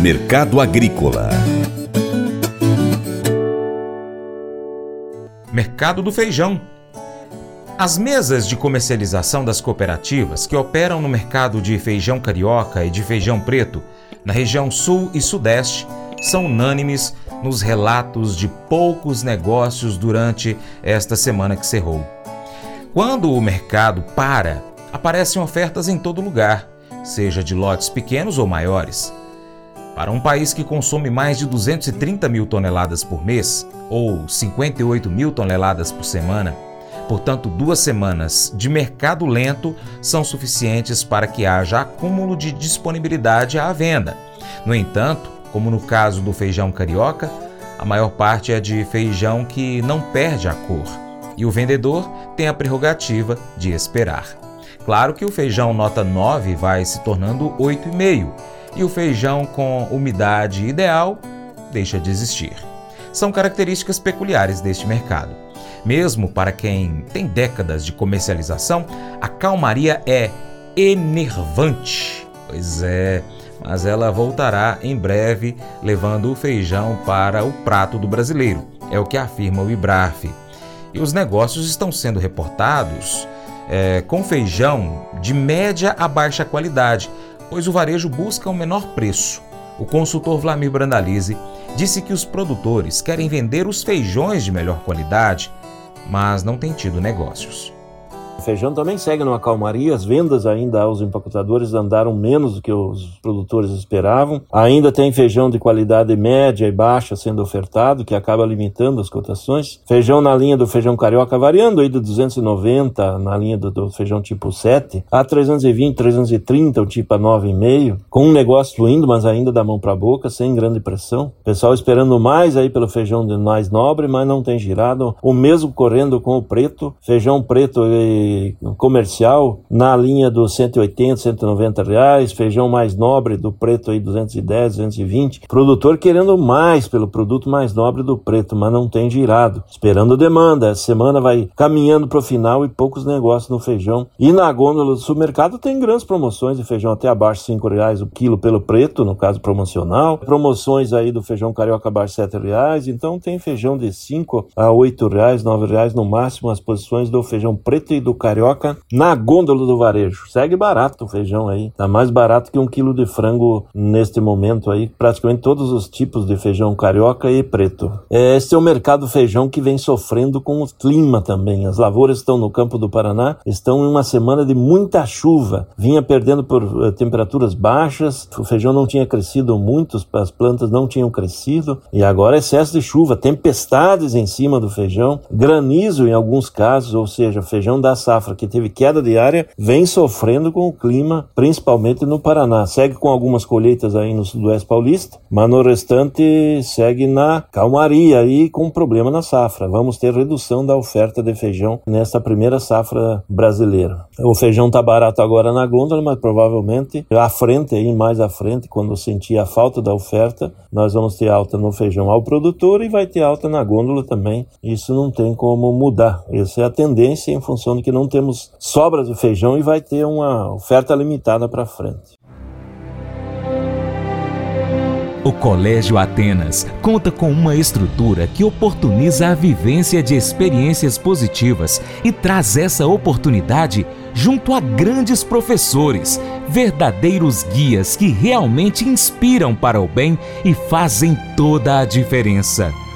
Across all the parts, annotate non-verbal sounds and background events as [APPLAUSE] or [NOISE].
Mercado Agrícola Mercado do Feijão. As mesas de comercialização das cooperativas que operam no mercado de feijão carioca e de feijão preto na região sul e sudeste são unânimes nos relatos de poucos negócios durante esta semana que cerrou. Quando o mercado para, aparecem ofertas em todo lugar, seja de lotes pequenos ou maiores. Para um país que consome mais de 230 mil toneladas por mês, ou 58 mil toneladas por semana, portanto, duas semanas de mercado lento são suficientes para que haja acúmulo de disponibilidade à venda. No entanto, como no caso do feijão carioca, a maior parte é de feijão que não perde a cor, e o vendedor tem a prerrogativa de esperar. Claro que o feijão nota 9 vai se tornando 8,5 e o feijão com umidade ideal deixa de existir. São características peculiares deste mercado. Mesmo para quem tem décadas de comercialização, a calmaria é enervante. Pois é, mas ela voltará em breve, levando o feijão para o prato do brasileiro. É o que afirma o IBRAF. E os negócios estão sendo reportados é, com feijão de média a baixa qualidade, pois o varejo busca um menor preço. O consultor Vlamir Brandalize disse que os produtores querem vender os feijões de melhor qualidade, mas não têm tido negócios. Feijão também segue numa calmaria, as vendas ainda aos empacotadores andaram menos do que os produtores esperavam. Ainda tem feijão de qualidade média e baixa sendo ofertado, que acaba limitando as cotações. Feijão na linha do feijão carioca variando aí de 290 na linha do, do feijão tipo 7 a 320, 330 o tipo a 9,5, com um negócio fluindo, mas ainda da mão para boca, sem grande pressão. Pessoal esperando mais aí pelo feijão de mais nobre, mas não tem girado. O mesmo correndo com o preto, feijão preto e comercial na linha dos 180, 190 reais, feijão mais nobre do preto aí 210, 220. Produtor querendo mais pelo produto mais nobre do preto, mas não tem girado. Esperando demanda. Essa semana vai caminhando para o final e poucos negócios no feijão. E na gôndola do supermercado tem grandes promoções de feijão até abaixo de 5 reais o quilo pelo preto, no caso promocional. Promoções aí do feijão carioca abaixo de 7 reais. Então tem feijão de 5 a 8 reais, 9 reais no máximo as posições do feijão preto e do carioca na gôndola do varejo. Segue barato o feijão aí. Tá mais barato que um quilo de frango neste momento aí. Praticamente todos os tipos de feijão carioca e preto. É, este é o mercado feijão que vem sofrendo com o clima também. As lavouras estão no campo do Paraná, estão em uma semana de muita chuva. Vinha perdendo por uh, temperaturas baixas, o feijão não tinha crescido muito, as plantas não tinham crescido. E agora excesso de chuva, tempestades em cima do feijão, granizo em alguns casos, ou seja, feijão da safra que teve queda diária, vem sofrendo com o clima, principalmente no Paraná. Segue com algumas colheitas aí no sudoeste paulista, mas no restante segue na calmaria e com problema na safra. Vamos ter redução da oferta de feijão nesta primeira safra brasileira. O feijão tá barato agora na gôndola, mas provavelmente à frente aí, mais à frente, quando sentir a falta da oferta, nós vamos ter alta no feijão ao produtor e vai ter alta na gôndola também. Isso não tem como mudar. Essa é a tendência em função de que não temos sobras de feijão e vai ter uma oferta limitada para frente. O Colégio Atenas conta com uma estrutura que oportuniza a vivência de experiências positivas e traz essa oportunidade junto a grandes professores, verdadeiros guias que realmente inspiram para o bem e fazem toda a diferença.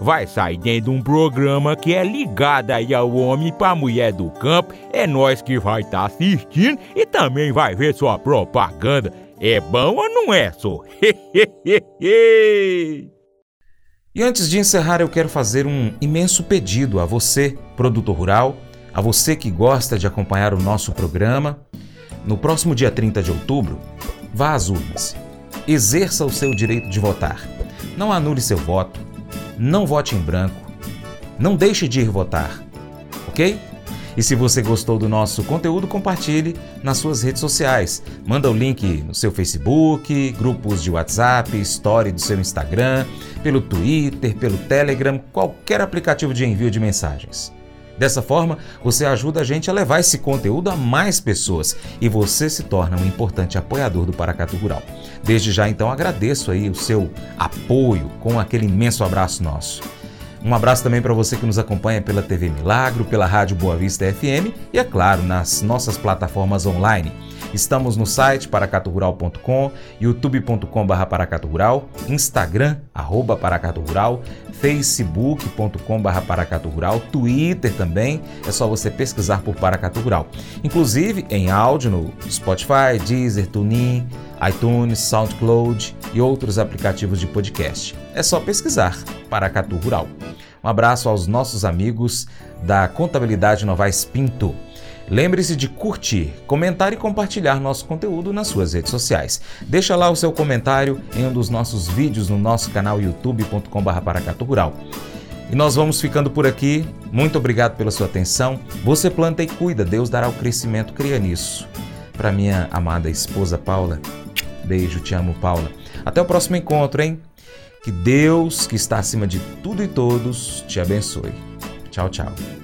vai sair dentro de um programa que é ligado aí ao homem para mulher do campo. É nós que vai estar tá assistindo e também vai ver sua propaganda. É bom ou não é, só? [LAUGHS] E antes de encerrar, eu quero fazer um imenso pedido a você, produtor rural, a você que gosta de acompanhar o nosso programa. No próximo dia 30 de outubro, vá às urnas. Exerça o seu direito de votar. Não anule seu voto. Não vote em branco. Não deixe de ir votar. Ok? E se você gostou do nosso conteúdo, compartilhe nas suas redes sociais. Manda o link no seu Facebook, grupos de WhatsApp, story do seu Instagram, pelo Twitter, pelo Telegram, qualquer aplicativo de envio de mensagens. Dessa forma, você ajuda a gente a levar esse conteúdo a mais pessoas e você se torna um importante apoiador do Paracatu Rural. Desde já, então, agradeço aí o seu apoio com aquele imenso abraço nosso. Um abraço também para você que nos acompanha pela TV Milagro, pela Rádio Boa Vista FM e, é claro, nas nossas plataformas online. Estamos no site paracaturural.com, youtube.com.br paracaturural, instagram, arroba paracaturural, facebook.com.br paracaturural, twitter também, é só você pesquisar por Paracatu Rural. Inclusive em áudio no Spotify, Deezer, TuneIn, iTunes, SoundCloud e outros aplicativos de podcast. É só pesquisar Paracatu Rural. Um abraço aos nossos amigos da Contabilidade Novaes Pinto. Lembre-se de curtir, comentar e compartilhar nosso conteúdo nas suas redes sociais. Deixa lá o seu comentário em um dos nossos vídeos no nosso canal youtube.com.br Paracatu Rural. E nós vamos ficando por aqui. Muito obrigado pela sua atenção. Você planta e cuida, Deus dará o crescimento, cria nisso. Para minha amada esposa Paula, beijo, te amo, Paula. Até o próximo encontro, hein? Que Deus, que está acima de tudo e todos, te abençoe. Tchau, tchau.